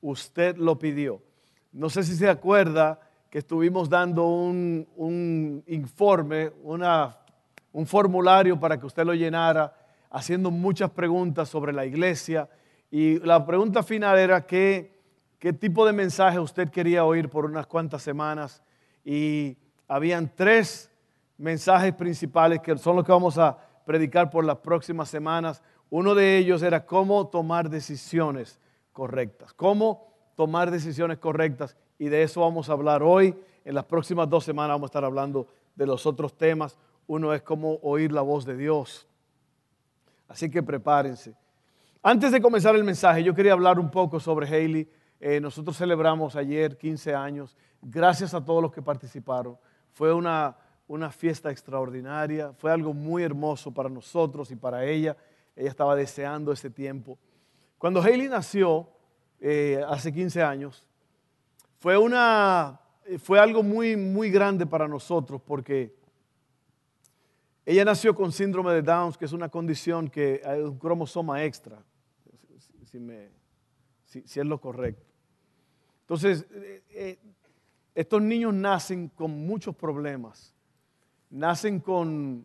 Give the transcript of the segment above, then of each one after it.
Usted lo pidió. No sé si se acuerda que estuvimos dando un, informe, un formulario para que usted lo llenara, haciendo muchas preguntas sobre la iglesia. Y la pregunta final era qué, qué tipo de mensaje usted quería oír por unas cuantas semanas. Y habían tres mensajes principales que son los que vamos a predicar por las próximas semanas. Uno de ellos era cómo tomar decisiones correctas, cómo tomar decisiones correctas. Y de eso vamos a hablar hoy. En las próximas dos semanas vamos a estar hablando de los otros temas. Uno es cómo oír la voz de Dios. Así que prepárense. Antes de comenzar el mensaje, yo quería hablar un poco sobre Haley. Eh, nosotros celebramos ayer 15 años. Gracias a todos los que participaron. Fue una, una fiesta extraordinaria. Fue algo muy hermoso para nosotros y para ella. Ella estaba deseando ese tiempo. Cuando Haley nació, eh, hace 15 años, fue, una, fue algo muy, muy grande para nosotros porque ella nació con síndrome de Down, que es una condición que hay un cromosoma extra, si, es lo correcto. Entonces, eh, eh, estos niños nacen con muchos problemas. Nacen con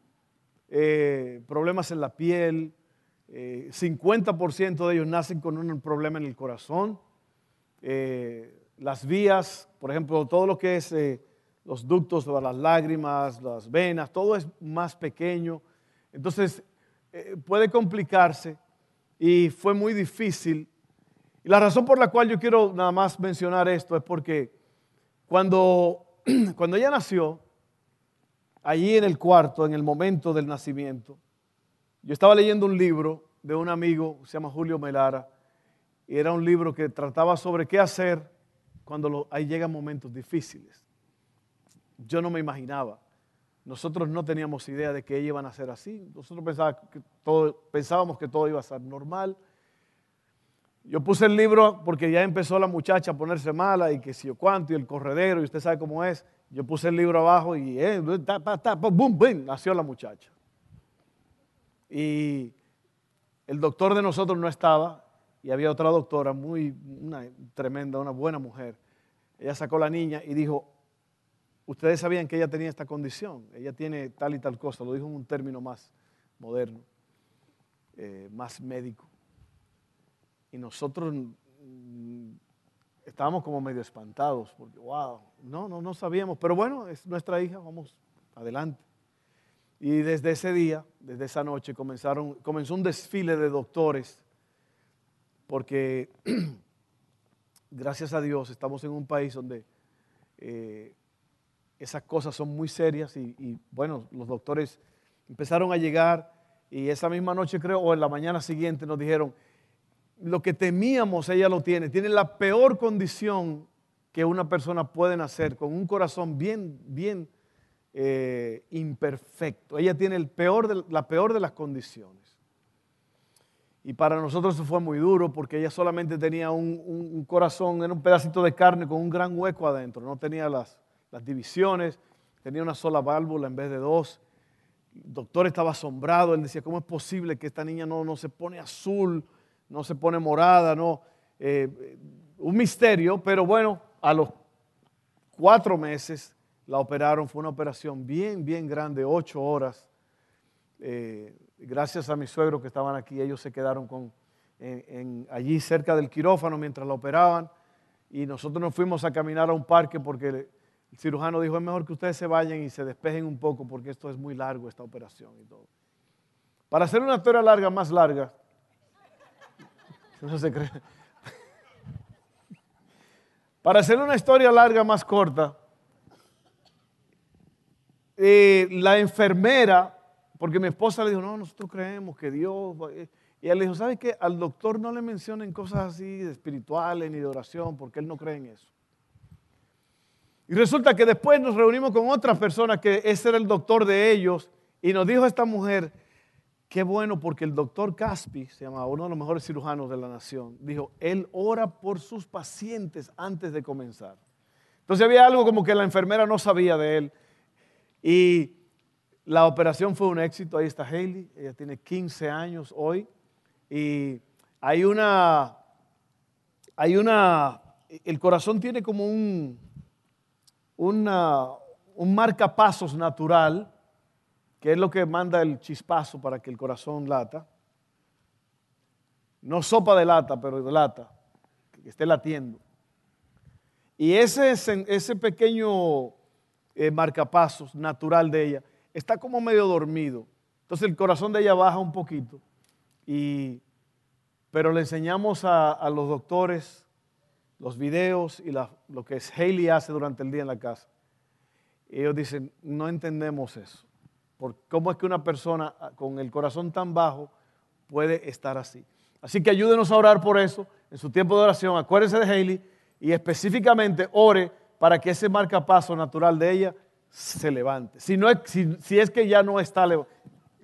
problemas en la piel, 50% de ellos nacen con un problema en el corazón. Eh, las vías, por ejemplo, todo lo que es eh, los ductos las lágrimas, las venas, todo es más pequeño. Entonces, eh, puede complicarse y fue muy difícil. Y la razón por la cual yo quiero nada más mencionar esto es porque cuando, cuando ella nació, allí en el cuarto, en el momento del nacimiento, yo estaba leyendo un libro de un amigo, se llama Julio Melara, y era un libro que trataba sobre qué hacer cuando ahí llegan momentos difíciles. Yo no me imaginaba. Nosotros no teníamos idea de que ella iba a ser así. Nosotros pensábamos que todo iba a ser normal. Yo puse el libro porque ya empezó la muchacha a ponerse mala y que si yo cuánto y el corredero y usted sabe cómo es. Yo puse el libro abajo y eh, boom, nació la muchacha. Y el doctor de nosotros no estaba y había otra doctora muy una tremenda, una buena mujer. Ella sacó la niña y dijo, ustedes sabían que ella tenía esta condición, ella tiene tal y tal cosa, lo dijo en un término más moderno, eh, más médico. Y nosotros mm, estábamos como medio espantados, porque, wow, no, no, no sabíamos, pero bueno, es nuestra hija, vamos adelante. Y desde ese día, desde esa noche, comenzaron, comenzó un desfile de doctores, porque gracias a Dios estamos en un país donde eh, esas cosas son muy serias y, bueno, los doctores empezaron a llegar y esa misma noche creo, o en la mañana siguiente nos dijeron, lo que temíamos ella lo tiene, tiene la peor condición que una persona puede nacer, con un corazón bien, bien eh, imperfecto. Ella tiene el peor la peor de las condiciones. Y para nosotros eso fue muy duro porque ella solamente tenía un, corazón, era un pedacito de carne con un gran hueco adentro. No tenía las, divisiones, tenía una sola válvula en vez de dos. El doctor estaba asombrado, él decía, ¿cómo es posible que esta niña no, no se pone azul, no se pone morada? No? Eh, un misterio, pero bueno, a los cuatro meses la operaron, fue una operación bien, bien grande, ocho horas. Eh, gracias a mis suegros que estaban aquí, ellos se quedaron con, allí cerca del quirófano mientras la operaban y nosotros nos fuimos a caminar a un parque porque el, cirujano dijo, es mejor que ustedes se vayan y se despejen un poco porque esto es muy largo, esta operación y todo. Para hacer una historia larga, más larga. Para hacer una historia larga, más corta, eh, la enfermera, porque mi esposa le dijo, no, nosotros creemos que Dios, Y él le dijo, ¿sabe qué? Al doctor no le mencionen cosas así espirituales ni de oración, porque él no cree en eso. Y resulta que después nos reunimos con otra persona que ese era el doctor de ellos y nos dijo esta mujer, qué bueno porque el doctor Caspi, se llama uno de los mejores cirujanos de la nación, dijo, él ora por sus pacientes antes de comenzar. Entonces había algo como que la enfermera no sabía de él. Y la operación fue un éxito. Ahí está Hailey, ella tiene 15 años hoy. Y hay una, hay una, el corazón tiene como un, una, un marcapasos natural, que es lo que manda el chispazo para que el corazón lata. No sopa de lata, pero de lata, que esté latiendo. Y ese, ese pequeño eh, marcapasos natural de ella está como medio dormido. Entonces el corazón de ella baja un poquito. Y, pero le enseñamos a, los doctores los videos y lo que Haley hace durante el día en la casa. Y ellos dicen, no entendemos eso. Por ¿Cómo es que una persona con el corazón tan bajo puede estar así? Así que ayúdenos a orar por eso en su tiempo de oración. Acuérdense de Haley y específicamente ore para que ese marcapaso natural de ella se levante. Si, no si, es que ya no está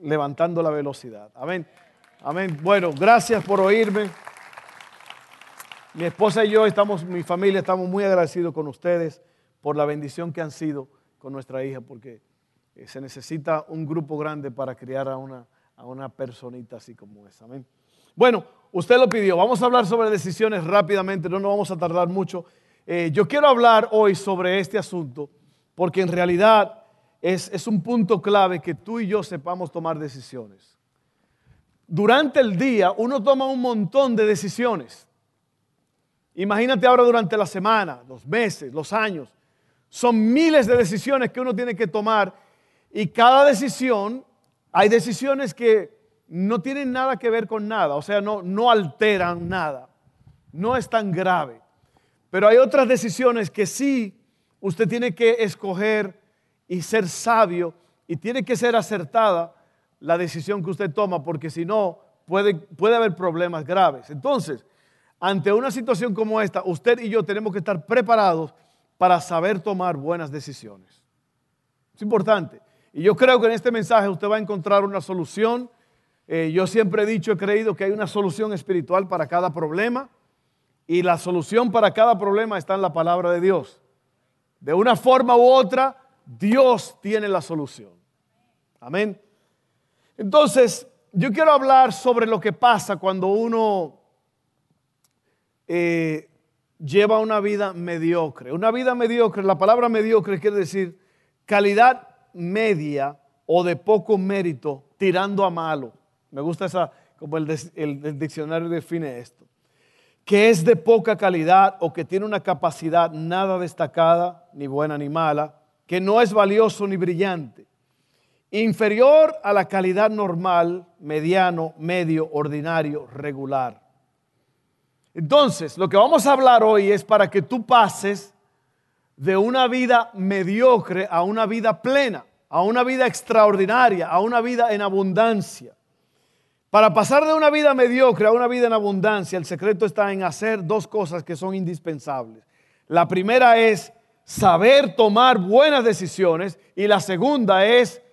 levantando la velocidad. Amén. Amén. Bueno, gracias por oírme. Mi esposa y yo estamos, mi familia, estamos muy agradecidos con ustedes por la bendición que han sido con nuestra hija, porque eh, se necesita un grupo grande para criar a una, a una personita así como esa. Amén. Bueno, usted lo pidió. Vamos a hablar sobre decisiones rápidamente, no nos vamos a tardar mucho. Eh, yo quiero hablar hoy sobre este asunto porque en realidad es, un punto clave que tú y yo sepamos tomar decisiones. Durante el día uno toma un montón de decisiones. Imagínate ahora durante la semana, los meses, los años. Son miles de decisiones que uno tiene que tomar y cada decisión, hay decisiones que no tienen nada que ver con nada, o sea, no, no alteran nada, no es tan grave. Pero hay otras decisiones que sí usted tiene que escoger y ser sabio y tiene que ser acertada la decisión que usted toma, porque si no, puede, puede haber problemas graves. Entonces, ante una situación como esta, usted y yo tenemos que estar preparados para saber tomar buenas decisiones. Es importante. Y yo creo que en este mensaje usted va a encontrar una solución eh, yo siempre he dicho, he creído que hay una solución espiritual para cada problema y la solución para cada problema está en la palabra de Dios. De una forma u otra, Dios tiene la solución. Amén. Entonces, yo quiero hablar sobre lo que pasa cuando uno eh, lleva una vida mediocre. Una vida mediocre, la palabra mediocre quiere decir calidad media o de poco mérito tirando a malo. Me gusta esa, como el, el, diccionario define esto. Que es de poca calidad o que tiene una capacidad nada destacada, ni buena ni mala, que no es valioso ni brillante. Inferior a la calidad normal, mediano, medio, ordinario, regular. Entonces, lo que vamos a hablar hoy es para que tú pases de una vida mediocre a una vida plena, a una vida extraordinaria, a una vida en abundancia. Para pasar de una vida mediocre a una vida en abundancia, el secreto está en hacer dos cosas que son indispensables. La primera es saber tomar buenas decisiones y la segunda es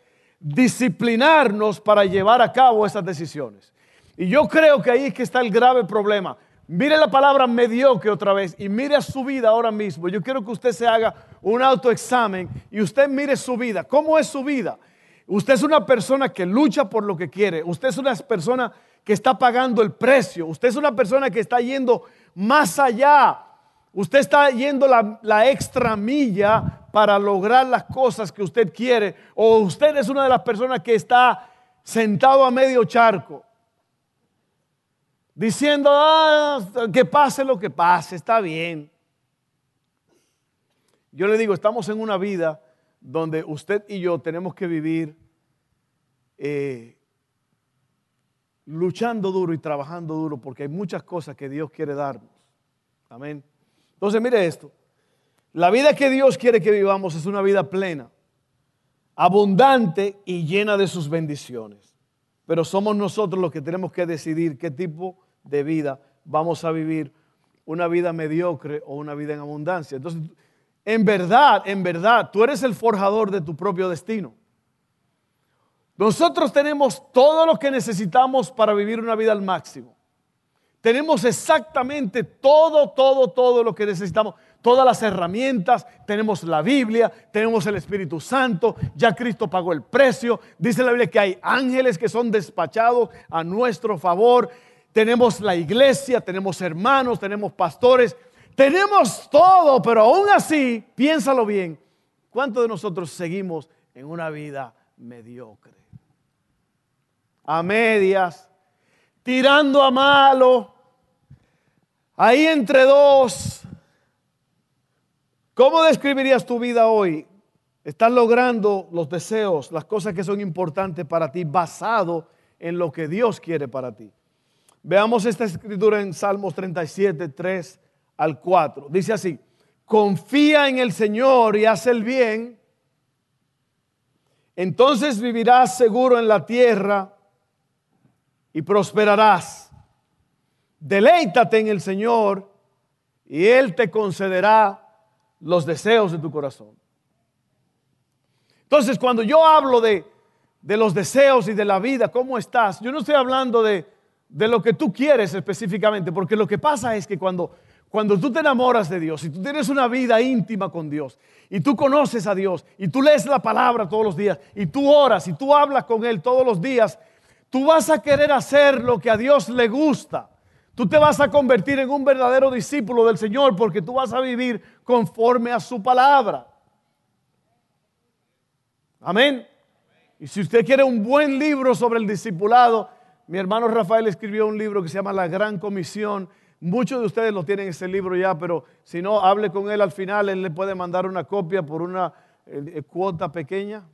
disciplinarnos para llevar a cabo esas decisiones. Y yo creo que ahí es que está el grave problema. Mire la palabra mediocre otra vez y mire a su vida ahora mismo. Yo quiero que usted se haga un autoexamen y usted mire su vida. ¿Cómo es su vida? Usted es una persona que lucha por lo que quiere. Usted es una persona que está pagando el precio. Usted es una persona que está yendo más allá. Usted está yendo la, extra milla para lograr las cosas que usted quiere. O usted es una de las personas que está sentado a medio charco. Diciendo, ah, que pase lo que pase, está bien. Yo le digo, estamos en una vida donde usted y yo tenemos que vivir eh, luchando duro y trabajando duro porque hay muchas cosas que Dios quiere darnos. Amén. Entonces mire esto. La vida que Dios quiere que vivamos es una vida plena, abundante y llena de sus bendiciones. pero somos nosotros los que tenemos que decidir qué tipo de vida vamos a vivir, una vida mediocre o una vida en abundancia. Entonces, en verdad, en verdad, tú eres el forjador de tu propio destino. Nosotros tenemos todo lo que necesitamos para vivir una vida al máximo. Tenemos exactamente todo, todo, todo lo que necesitamos. Todas las herramientas, tenemos la Biblia, tenemos el Espíritu Santo, ya Cristo pagó el precio. Dice la Biblia que hay ángeles que son despachados a nuestro favor. Tenemos la iglesia, tenemos hermanos, tenemos pastores, tenemos todo, pero aún así, piénsalo bien, ¿cuántos de nosotros seguimos en una vida mediocre? A medias, tirando a malo, ahí entre dos. ¿Cómo describirías tu vida hoy? Estás logrando los deseos, las cosas que son importantes para ti, basado en lo que Dios quiere para ti. Veamos esta escritura en Salmos 37, 3 al 4. Dice así, confía en el Señor y haz el bien, entonces vivirás seguro en la tierra y prosperarás. Deleítate en el Señor y Él te concederá los deseos de tu corazón. Entonces, cuando yo hablo de, de los deseos y de la vida, ¿cómo estás? Yo no estoy hablando de, de lo que tú quieres específicamente, porque lo que pasa es que cuando cuando tú te enamoras de Dios y tú tienes una vida íntima con Dios y tú conoces a Dios y tú lees la palabra todos los días y tú oras y tú hablas con Él todos los días, tú vas a querer hacer lo que a Dios le gusta. Tú te vas a convertir en un verdadero discípulo del Señor porque tú vas a vivir conforme a su palabra. Amén. Y si usted quiere un buen libro sobre el discipulado, mi hermano Rafael escribió un libro que se llama La Gran Comisión Muchos de ustedes lo tienen ese libro ya, pero si no, hable con él al final, él le puede mandar una copia por una eh, eh, cuota pequeña.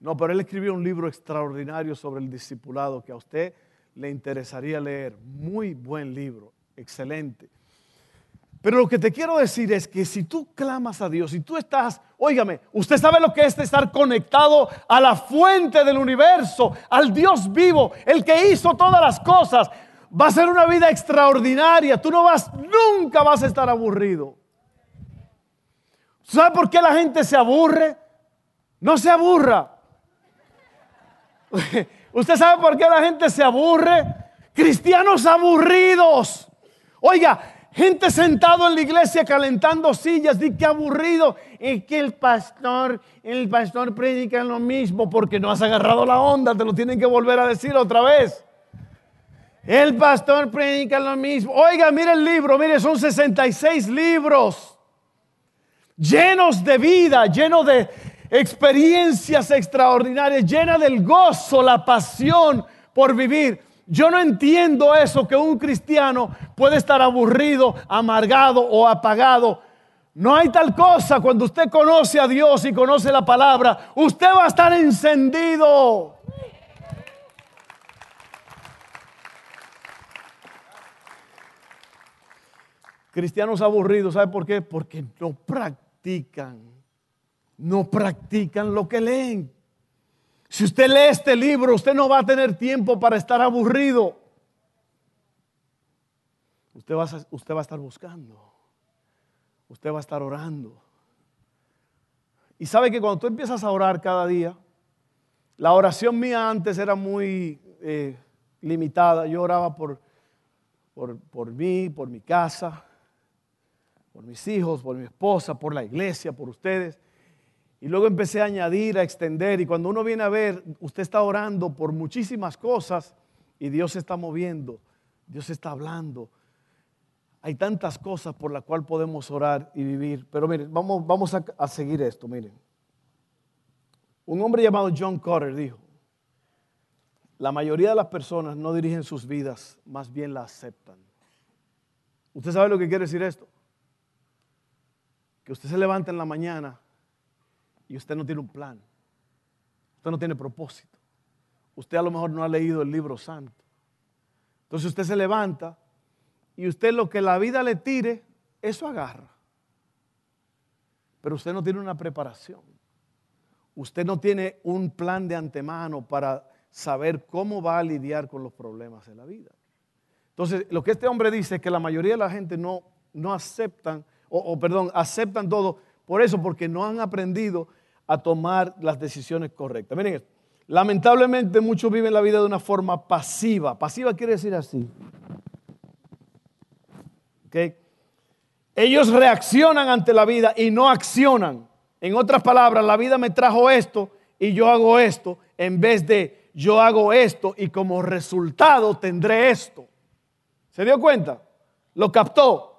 No, pero él escribió un libro extraordinario sobre el discipulado que a usted le interesaría leer. Muy buen libro, excelente. Pero lo que te quiero decir es que si tú clamas a Dios, si tú estás, óigame, usted sabe lo que es estar conectado a la fuente del universo, al Dios vivo, el que hizo todas las cosas, Va a ser una vida extraordinaria. Tú no vas, nunca vas a estar aburrido. ¿Sabe por qué la gente se aburre? No se aburra. ¿Usted sabe por qué la gente se aburre? Cristianos aburridos. Oiga, gente sentado en la iglesia calentando sillas, di que aburrido. Es que el pastor, el pastor predica lo mismo porque no has agarrado la onda, te lo tienen que volver a decir otra vez. El pastor predica lo mismo. Oiga, mire el libro, mire, son 66 libros llenos de vida, llenos de experiencias extraordinarias, llena del gozo, la pasión por vivir. Yo no entiendo eso, que un cristiano puede estar aburrido, amargado o apagado. No hay tal cosa cuando usted conoce a Dios y conoce la palabra. Usted va a estar encendido. Cristianos aburridos, ¿sabe por qué? Porque no practican, no practican lo que leen. Si usted lee este libro, usted no va a tener tiempo para estar aburrido. Usted va, a, usted va a estar buscando. Usted va a estar orando. Y sabe que cuando tú empiezas a orar cada día, la oración mía antes era muy eh, limitada. Yo oraba por, por, por mí, por mi casa, por mis hijos, por mi esposa, por la iglesia, por ustedes. Y luego empecé a añadir, a extender. Y cuando uno viene a ver, usted está orando por muchísimas cosas y Dios se está moviendo, Dios está hablando. Hay tantas cosas por las cuales podemos orar y vivir. Pero miren, vamos, vamos a, seguir esto, miren. Un hombre llamado John Carter dijo, la mayoría de las personas no dirigen sus vidas, más bien la aceptan. ¿Usted sabe lo que quiere decir esto? Que usted se levanta en la mañana y usted no tiene un plan. Usted no tiene propósito. Usted a lo mejor no ha leído el libro santo. Entonces usted se levanta y usted lo que la vida le tire, eso agarra. Pero usted no tiene una preparación. usted no tiene un plan de antemano para saber cómo va a lidiar con los problemas de la vida. Entonces, lo que este hombre dice es que la mayoría de la gente no, no aceptan, o, perdón, aceptan todo por eso, porque no han aprendido a tomar las decisiones correctas. Miren esto. Lamentablemente muchos viven la vida de una forma pasiva. Pasiva quiere decir así. Ellos reaccionan ante la vida y no accionan. En otras palabras, la vida me trajo esto y yo hago esto en vez de yo hago esto y como resultado tendré esto. ¿Se dio cuenta? Lo captó.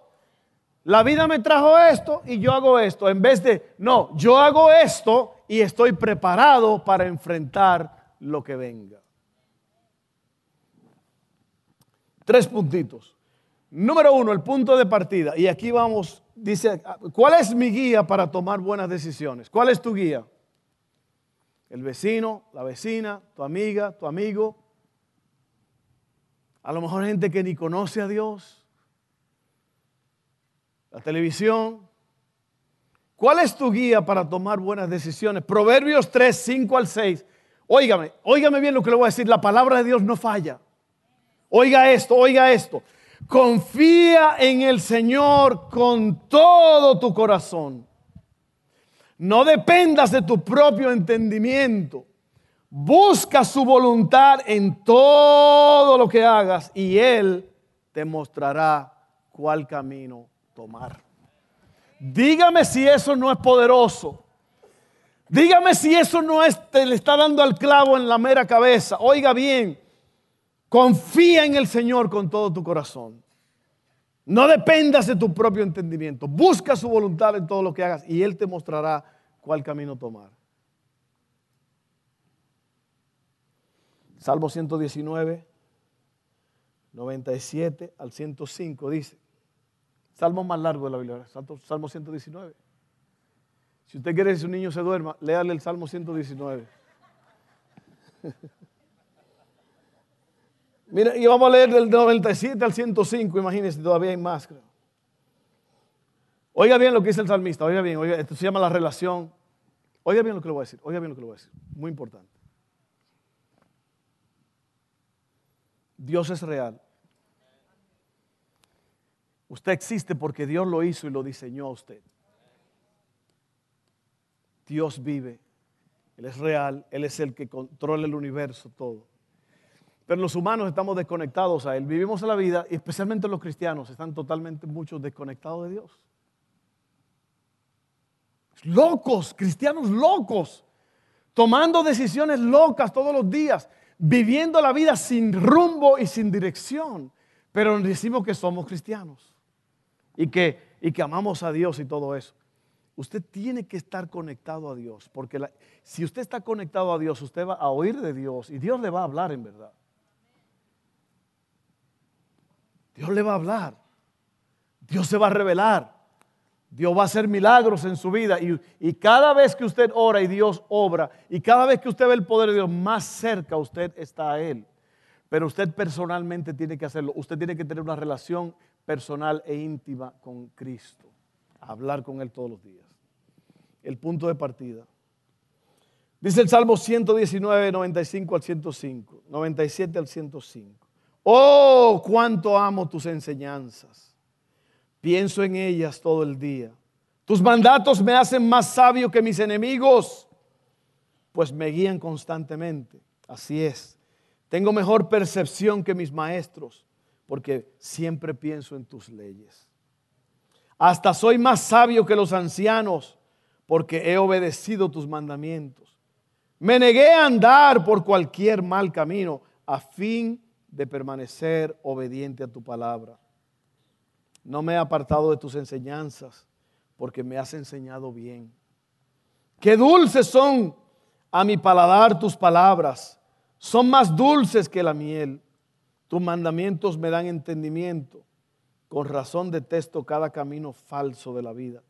La vida me trajo esto y yo hago esto en vez de, no, yo hago esto y estoy preparado para enfrentar lo que venga. Tres puntitos. Número uno, el punto de partida. Y aquí vamos, dice, ¿cuál es mi guía para tomar buenas decisiones? ¿Cuál es tu guía? El vecino, la vecina, tu amiga, tu amigo. A lo mejor gente que ni conoce a Dios. La televisión. ¿Cuál es tu guía para tomar buenas decisiones? Proverbios 3, 5 al 6. Óigame, óigame bien lo que le voy a decir. La palabra de Dios no falla. Oiga esto, oiga esto. Confía en el Señor con todo tu corazón. No dependas de tu propio entendimiento. Busca su voluntad en todo lo que hagas y Él te mostrará cuál camino tomar. Dígame si eso no es poderoso. Dígame si eso no es, te le está dando al clavo en la mera cabeza. Oiga bien, Confía en el Señor con todo tu corazón. No dependas de tu propio entendimiento. Busca su voluntad en todo lo que hagas y Él te mostrará cuál camino tomar. Salmo 119, 97 al 105 dice. Salmo más largo de la Biblia, Salmo 119. Si usted quiere que su niño se duerma, léale el Salmo 119. Mira, y vamos a leer del 97 al 105, imagínense, todavía hay más. Oiga bien lo que dice el salmista, oiga bien, oiga, esto se llama la relación. Oiga bien lo que le voy a decir, oiga bien lo que le voy a decir, muy importante. Dios es real. Usted existe porque Dios lo hizo y lo diseñó a usted. Dios vive, Él es real, Él es el que controla el universo todo. Pero los humanos estamos desconectados a Él. Vivimos la vida, y especialmente los cristianos, están totalmente muchos desconectados de Dios. Locos, cristianos locos, tomando decisiones locas todos los días, viviendo la vida sin rumbo y sin dirección. Pero decimos que somos cristianos y que, y que amamos a Dios y todo eso. Usted tiene que estar conectado a Dios, porque si usted está conectado a Dios, usted va a oír de Dios y Dios le va a hablar en verdad. Dios le va a hablar. Dios se va a revelar. Dios va a hacer milagros en su vida. Y, cada vez que usted ora y Dios obra, y cada vez que usted ve el poder de Dios, más cerca usted está a Él. Pero usted personalmente tiene que hacerlo. Usted tiene que tener una relación personal e íntima con Cristo. Hablar con Él todos los días. El punto de partida. Dice el Salmo 119, 95 al 105, 97 al 105. Oh, cuánto amo tus enseñanzas. Pienso en ellas todo el día. Tus mandatos me hacen más sabio que mis enemigos, pues me guían constantemente. Así es. Tengo mejor percepción que mis maestros, porque siempre pienso en tus leyes. Hasta soy más sabio que los ancianos, porque he obedecido tus mandamientos. Me negué a andar por cualquier mal camino, a fin de permanecer obediente a tu palabra. No me he apartado de tus enseñanzas, porque me has enseñado bien. Qué dulces son a mi paladar tus palabras, son más dulces que la miel. Tus mandamientos me dan entendimiento. Con razón detesto cada camino falso de la vida.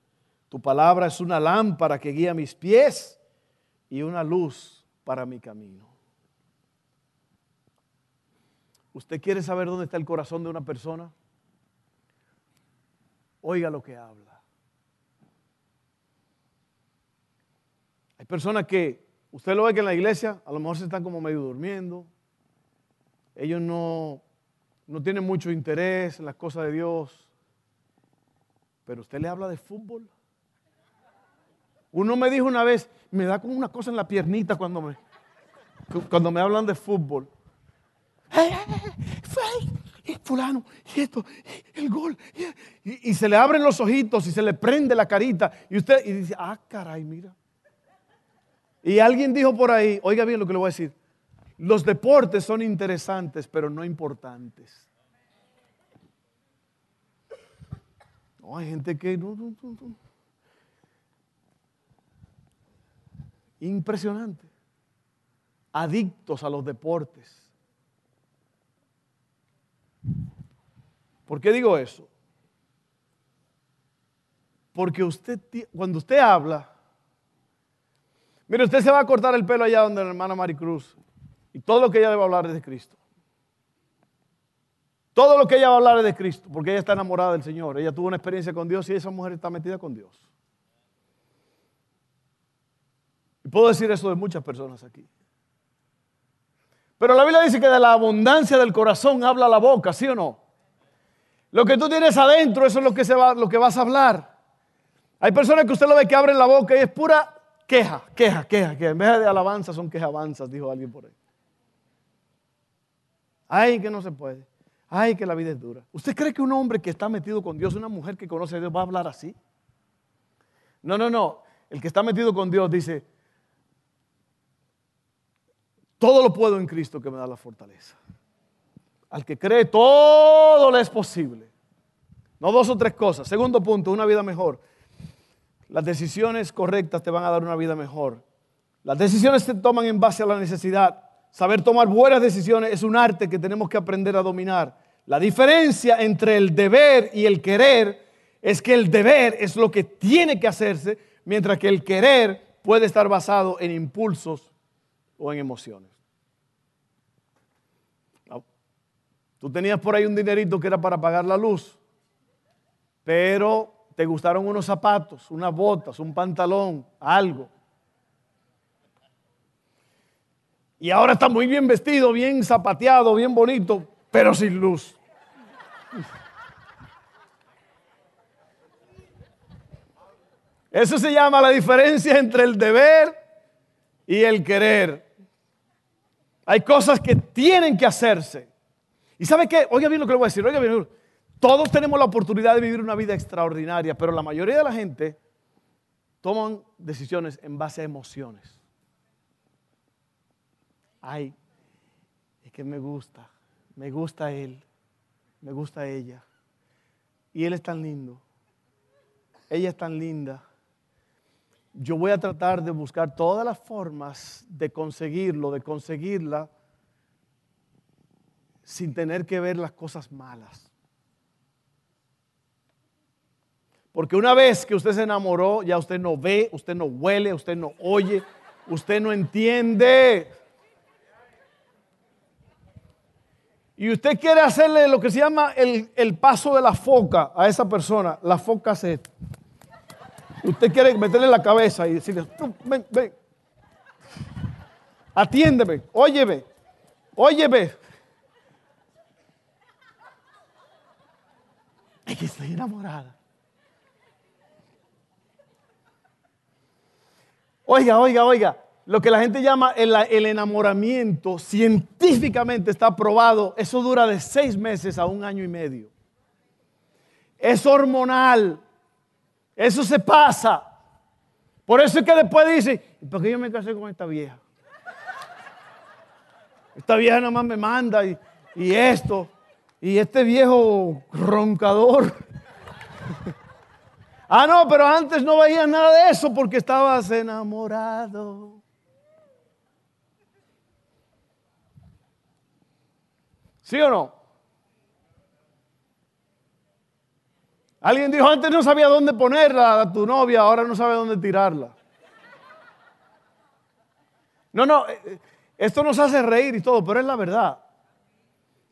Tu palabra es una lámpara que guía mis pies y una luz para mi camino. ¿Usted quiere saber dónde está el corazón de una persona? Oiga lo que habla. Hay personas que usted lo ve que en la iglesia a lo mejor se están como medio durmiendo. Ellos no, no tienen mucho interés en las cosas de Dios. Pero usted le habla de fútbol. Uno me dijo una vez, me da como una cosa en la piernita cuando me, cuando me hablan de fútbol. fulano, y esto, el gol. Y, y, se le abren los ojitos y se le prende la carita. Y usted y dice, ah, caray, mira. Y alguien dijo por ahí, oiga bien lo que le voy a decir, los deportes son interesantes, pero no importantes. No, hay gente que... Impresionante. Adictos a los deportes. ¿Por qué digo eso? Porque usted, cuando usted habla, Mire, usted se va a cortar el pelo allá donde la hermana Maricruz. Y todo lo que ella le va a hablar es de Cristo. Todo lo que ella va a hablar es de Cristo, porque ella está enamorada del Señor. Ella tuvo una experiencia con Dios y esa mujer está metida con Dios. Y puedo decir eso de muchas personas aquí. Pero la Biblia dice que de la abundancia del corazón habla la boca, ¿sí o no? Lo que tú tienes adentro, eso es lo que, se va, lo que vas a hablar. Hay personas que usted lo ve que abren la boca y es pura Queja, queja, queja, que en vez de alabanza son quejabanzas, dijo alguien por ahí. Ay, que no se puede. Ay, que la vida es dura. ¿Usted cree que un hombre que está metido con Dios, una mujer que conoce a Dios, va a hablar así? No, no, no. El que está metido con Dios dice, todo lo puedo en Cristo que me da la fortaleza. Al que cree, todo le es posible. No dos o tres cosas. Segundo punto, una vida mejor. Las decisiones correctas te van a dar una vida mejor. Las decisiones se toman en base a la necesidad. Saber tomar buenas decisiones es un arte que tenemos que aprender a dominar. La diferencia entre el deber y el querer es que el deber es lo que tiene que hacerse, mientras que el querer puede estar basado en impulsos o en emociones. Tú tenías por ahí un dinerito que era para pagar la luz, pero te gustaron unos zapatos, unas botas, un pantalón, algo. Y ahora está muy bien vestido, bien zapateado, bien bonito, pero sin luz. Eso se llama la diferencia entre el deber y el querer. Hay cosas que tienen que hacerse. ¿Y sabe qué? Oiga bien lo que le voy a decir. Oiga bien. Todos tenemos la oportunidad de vivir una vida extraordinaria, pero la mayoría de la gente toman decisiones en base a emociones. Ay, es que me gusta, me gusta él, me gusta ella. Y él es tan lindo, ella es tan linda. Yo voy a tratar de buscar todas las formas de conseguirlo, de conseguirla, sin tener que ver las cosas malas. Porque una vez que usted se enamoró, ya usted no ve, usted no huele, usted no oye, usted no entiende. Y usted quiere hacerle lo que se llama el, paso de la foca a esa persona. La foca se... Usted quiere meterle la cabeza y decirle, ven, ven. Atiéndeme, óyeme, óyeme. Es que estoy enamorada. Oiga, oiga, oiga, lo que la gente llama el, enamoramiento científicamente está probado, eso dura de seis meses a un año y medio. Es hormonal, eso se pasa. Por eso es que después dice, ¿por qué yo me casé con esta vieja? Esta vieja nada más me manda y esto, y este viejo roncador. Ah, no, pero antes no veías nada de eso porque estabas enamorado. ¿Sí o no? Alguien dijo, antes no sabía dónde ponerla a tu novia, ahora no sabe dónde tirarla. No, no, eh, eh, esto nos hace reír y todo, pero es la verdad.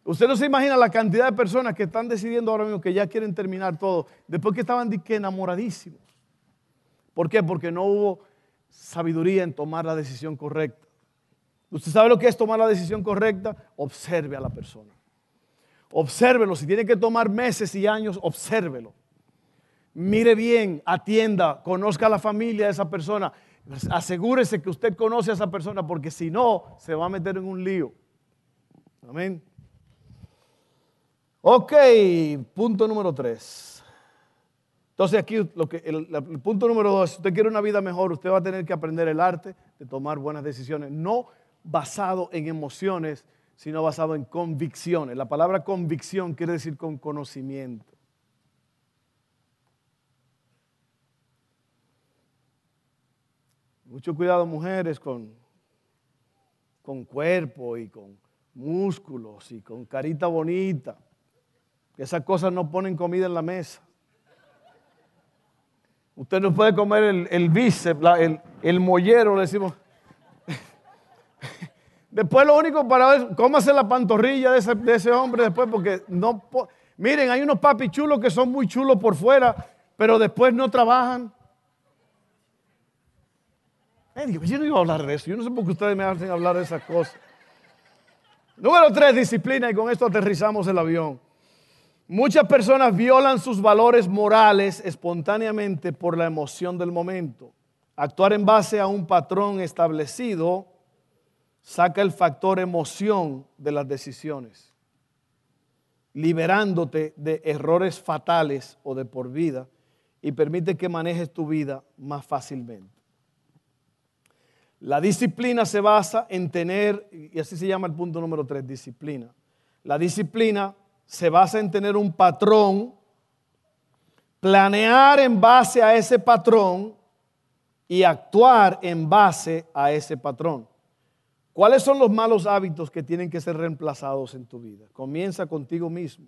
Usted no se imagina la cantidad de personas que están decidiendo ahora mismo que ya quieren terminar todo, después que estaban enamoradísimos. ¿Por qué? Porque no hubo sabiduría en tomar la decisión correcta. ¿Usted sabe lo que es tomar la decisión correcta? Observe a la persona. Obsérvelo. Si tiene que tomar meses y años, obsérvelo. Mire bien, atienda, conozca a la familia de esa persona. Asegúrese que usted conoce a esa persona porque si no, se va a meter en un lío. Amén. Ok, punto número tres. Entonces aquí lo que, el, el, punto número dos, si usted quiere una vida mejor, usted va a tener que aprender el arte de tomar buenas decisiones, no basado en emociones, sino basado en convicciones. La palabra convicción quiere decir con conocimiento. Mucho cuidado mujeres con, con cuerpo y con músculos y con carita bonita. Esas cosas no ponen comida en la mesa. Usted no puede comer el, el bíceps, el, el mollero, le decimos. Después lo único para ver, cómase la pantorrilla de ese, de ese hombre después, porque no... Miren, hay unos papi chulos que son muy chulos por fuera, pero después no trabajan. yo no iba a hablar de eso. Yo no sé por qué ustedes me hacen hablar de esas cosas. Número tres, disciplina, y con esto aterrizamos el avión. Muchas personas violan sus valores morales espontáneamente por la emoción del momento. Actuar en base a un patrón establecido saca el factor emoción de las decisiones, liberándote de errores fatales o de por vida y permite que manejes tu vida más fácilmente. La disciplina se basa en tener, y así se llama el punto número tres, disciplina. La disciplina se basa en tener un patrón, planear en base a ese patrón y actuar en base a ese patrón. ¿Cuáles son los malos hábitos que tienen que ser reemplazados en tu vida? Comienza contigo mismo.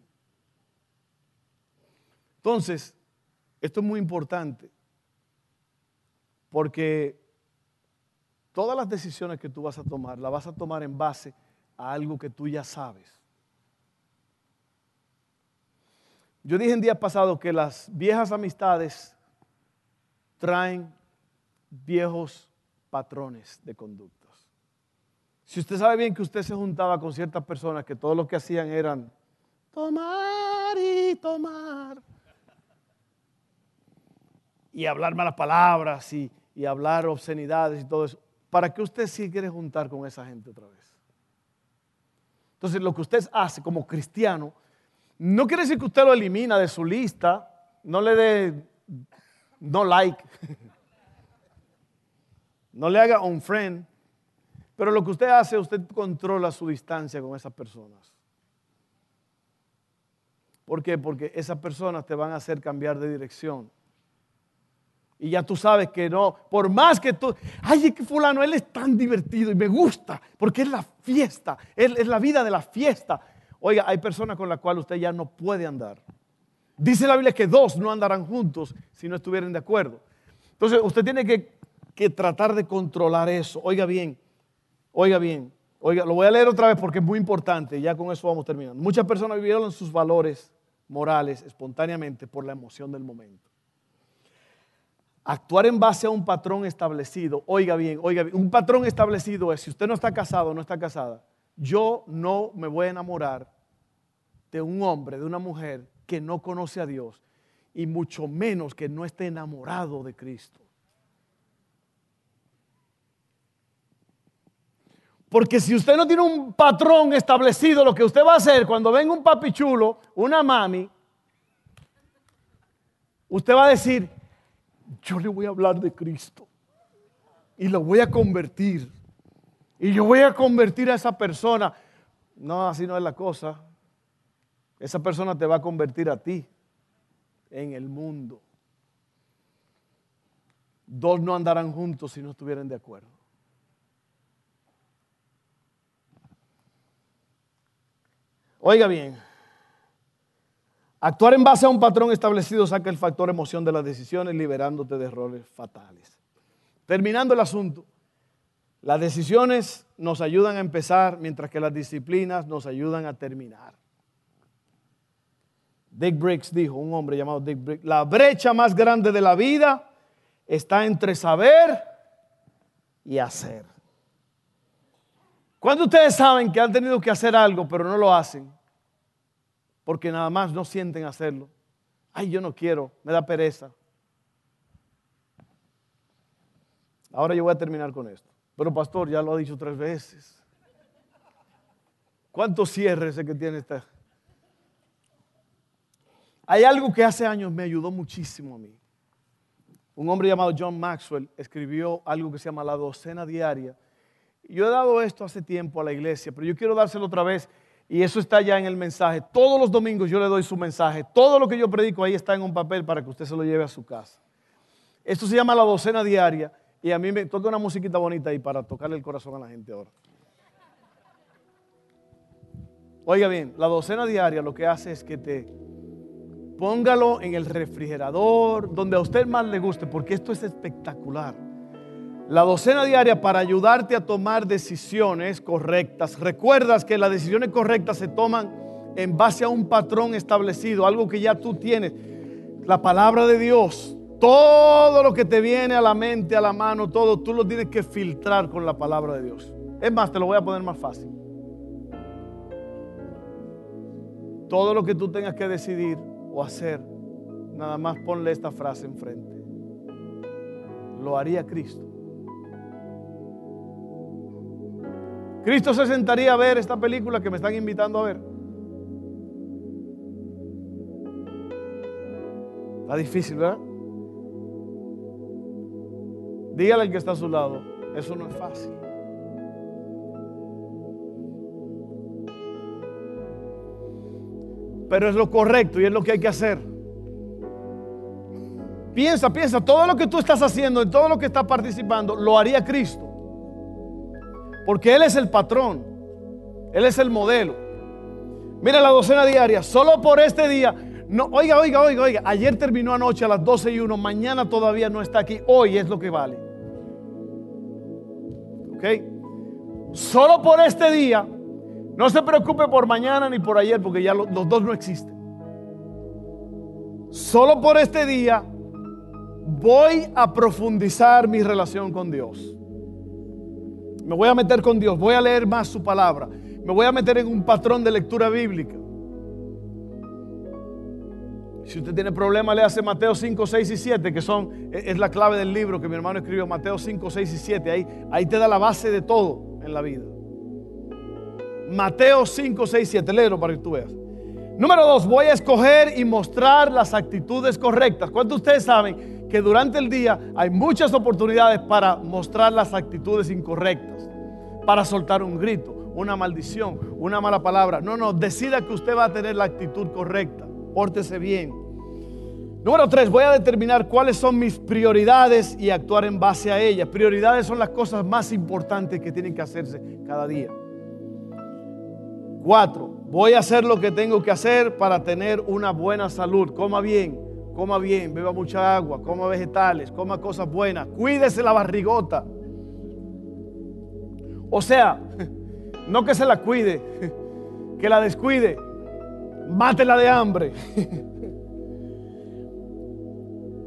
Entonces, esto es muy importante porque todas las decisiones que tú vas a tomar, las vas a tomar en base a algo que tú ya sabes. Yo dije en día pasado que las viejas amistades traen viejos patrones de conducta. Si usted sabe bien que usted se juntaba con ciertas personas que todo lo que hacían eran tomar y tomar. Y hablar malas palabras y, y hablar obscenidades y todo eso. ¿Para qué usted sí quiere juntar con esa gente otra vez? Entonces, lo que usted hace como cristiano, no quiere decir que usted lo elimina de su lista, no le dé no like, no le haga un friend, pero lo que usted hace, usted controla su distancia con esas personas. ¿Por qué? Porque esas personas te van a hacer cambiar de dirección. Y ya tú sabes que no, por más que tú, ay, que fulano, él es tan divertido y me gusta, porque es la fiesta, es, la vida de la fiesta. Oiga, hay personas con las cuales usted ya no puede andar. Dice la Biblia que dos no andarán juntos si no estuvieran de acuerdo. Entonces usted tiene que, que tratar de controlar eso. Oiga bien, Oiga bien, oiga, lo voy a leer otra vez porque es muy importante, ya con eso vamos terminando. Muchas personas vivieron sus valores morales espontáneamente por la emoción del momento. Actuar en base a un patrón establecido, oiga bien, oiga bien, un patrón establecido es, si usted no está casado o no está casada, yo no me voy a enamorar de un hombre, de una mujer que no conoce a Dios y mucho menos que no esté enamorado de Cristo. Porque si usted no tiene un patrón establecido, lo que usted va a hacer cuando venga un papi chulo, una mami, usted va a decir, yo le voy a hablar de Cristo y lo voy a convertir. Y yo voy a convertir a esa persona. No, así no es la cosa. Esa persona te va a convertir a ti en el mundo. Dos no andarán juntos si no estuvieran de acuerdo. Oiga bien, actuar en base a un patrón establecido saca el factor emoción de las decisiones, liberándote de errores fatales. Terminando el asunto, las decisiones nos ayudan a empezar, mientras que las disciplinas nos ayudan a terminar. Dick Briggs dijo, un hombre llamado Dick Briggs, la brecha más grande de la vida está entre saber y hacer. ¿Cuándo ustedes saben que han tenido que hacer algo pero no lo hacen? Porque nada más no sienten hacerlo. Ay, yo no quiero, me da pereza. Ahora yo voy a terminar con esto. Pero pastor, ya lo ha dicho tres veces. ¿Cuántos cierres es que tiene esta? Hay algo que hace años me ayudó muchísimo a mí. Un hombre llamado John Maxwell escribió algo que se llama la docena diaria. Yo he dado esto hace tiempo a la iglesia, pero yo quiero dárselo otra vez y eso está ya en el mensaje. Todos los domingos yo le doy su mensaje. Todo lo que yo predico ahí está en un papel para que usted se lo lleve a su casa. Esto se llama la docena diaria y a mí me toca una musiquita bonita ahí para tocarle el corazón a la gente ahora. Oiga bien, la docena diaria lo que hace es que te póngalo en el refrigerador, donde a usted más le guste, porque esto es espectacular. La docena diaria para ayudarte a tomar decisiones correctas. Recuerdas que las decisiones correctas se toman en base a un patrón establecido, algo que ya tú tienes. La palabra de Dios, todo lo que te viene a la mente, a la mano, todo, tú lo tienes que filtrar con la palabra de Dios. Es más, te lo voy a poner más fácil. Todo lo que tú tengas que decidir o hacer, nada más ponle esta frase enfrente. Lo haría Cristo. Cristo se sentaría a ver esta película que me están invitando a ver. Está difícil, ¿verdad? Dígale al que está a su lado, eso no es fácil. pero es lo correcto y es lo que hay que hacer. Piensa, piensa, todo lo que tú estás haciendo, en todo lo que estás participando, lo haría Cristo. Porque Él es el patrón, Él es el modelo. Mira la docena diaria, solo por este día. No, oiga, oiga, oiga, oiga, ayer terminó anoche a las 12 y 1, mañana todavía no está aquí, hoy es lo que vale. ¿Ok? Solo por este día no se preocupe por mañana ni por ayer, porque ya los, dos no existen. Solo por este día voy a profundizar mi relación con Dios. Me voy a meter con Dios, voy a leer más su palabra. Me voy a meter en un patrón de lectura bíblica. Si usted tiene problemas, le hace Mateo 5, 6 y 7, que son, e, es la clave del libro que mi hermano escribió, Mateo 5, 6 y 7. Ahí, ahí te da la base de todo en la vida. Mateo 5, 6, 7. Léelo para que tú veas. Número dos, voy a escoger y mostrar las actitudes correctas. ¿Cuántos de ustedes saben que durante el día hay muchas oportunidades para mostrar las actitudes incorrectas? Para soltar un grito, una maldición, una mala palabra. No, no, decida que usted va a tener la actitud correcta. Pórtese bien. Número tres, voy a determinar cuáles son mis prioridades y actuar en base a ellas. Prioridades son las cosas más importantes que tienen que hacerse cada día. Cuatro, voy a hacer lo que tengo que hacer para tener una buena salud. Coma bien, coma bien, beba mucha agua, coma vegetales, coma cosas buenas, cuídese la barrigota. O sea, no que se la cuide, que la descuide, mátela de hambre.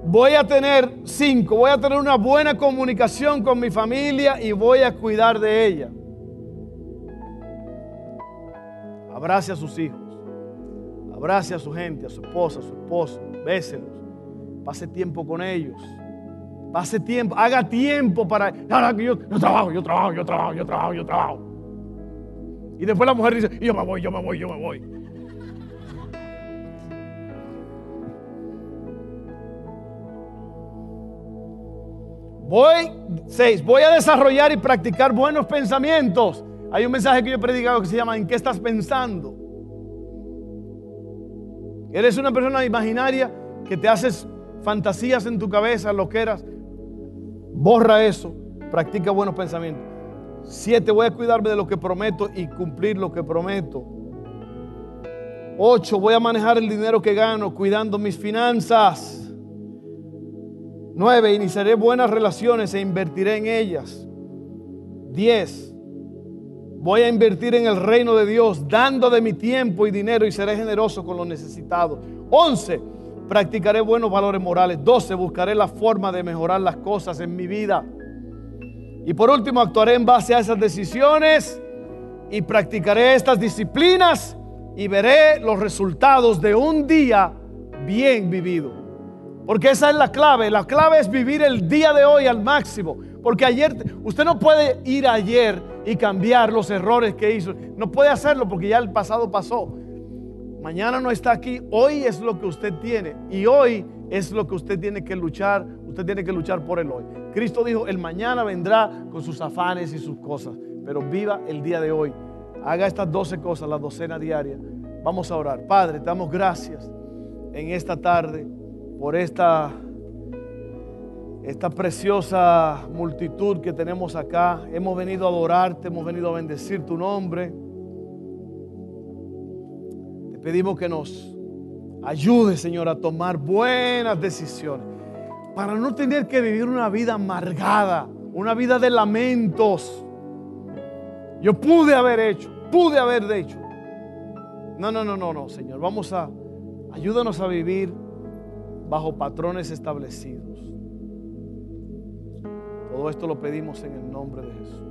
Voy a tener cinco, voy a tener una buena comunicación con mi familia y voy a cuidar de ella. Abrace a sus hijos. Abrace a su gente, a su esposa, a su esposo. Béselos. Pase tiempo con ellos. Pase tiempo, haga tiempo para. Yo, yo trabajo, yo trabajo, yo trabajo, yo trabajo, yo trabajo. Y después la mujer dice, yo me voy, yo me voy, yo me voy. Voy, seis, voy a desarrollar y practicar buenos pensamientos. Hay un mensaje que yo he predicado que se llama ¿En qué estás pensando? Eres una persona imaginaria que te haces fantasías en tu cabeza, lo que eras. Borra eso, practica buenos pensamientos. Siete, voy a cuidarme de lo que prometo y cumplir lo que prometo. Ocho, voy a manejar el dinero que gano cuidando mis finanzas. Nueve, iniciaré buenas relaciones e invertiré en ellas. Diez, Voy a invertir en el reino de Dios, dando de mi tiempo y dinero y seré generoso con los necesitados. 11. Practicaré buenos valores morales. 12. Buscaré la forma de mejorar las cosas en mi vida. Y por último, actuaré en base a esas decisiones y practicaré estas disciplinas y veré los resultados de un día bien vivido. Porque esa es la clave. La clave es vivir el día de hoy al máximo. Porque ayer, usted no puede ir ayer y cambiar los errores que hizo. No puede hacerlo porque ya el pasado pasó. Mañana no está aquí. Hoy es lo que usted tiene. Y hoy es lo que usted tiene que luchar. Usted tiene que luchar por el hoy. Cristo dijo, el mañana vendrá con sus afanes y sus cosas. Pero viva el día de hoy. Haga estas 12 cosas, la docena diaria. Vamos a orar. Padre, te damos gracias en esta tarde por esta, esta preciosa multitud que tenemos acá. Hemos venido a adorarte, hemos venido a bendecir tu nombre. Te pedimos que nos ayude, Señor, a tomar buenas decisiones para no tener que vivir una vida amargada, una vida de lamentos. Yo pude haber hecho, pude haber hecho. No, no, no, no, no, Señor. Vamos a, ayúdanos a vivir bajo patrones establecidos. Todo esto lo pedimos en el nombre de Jesús.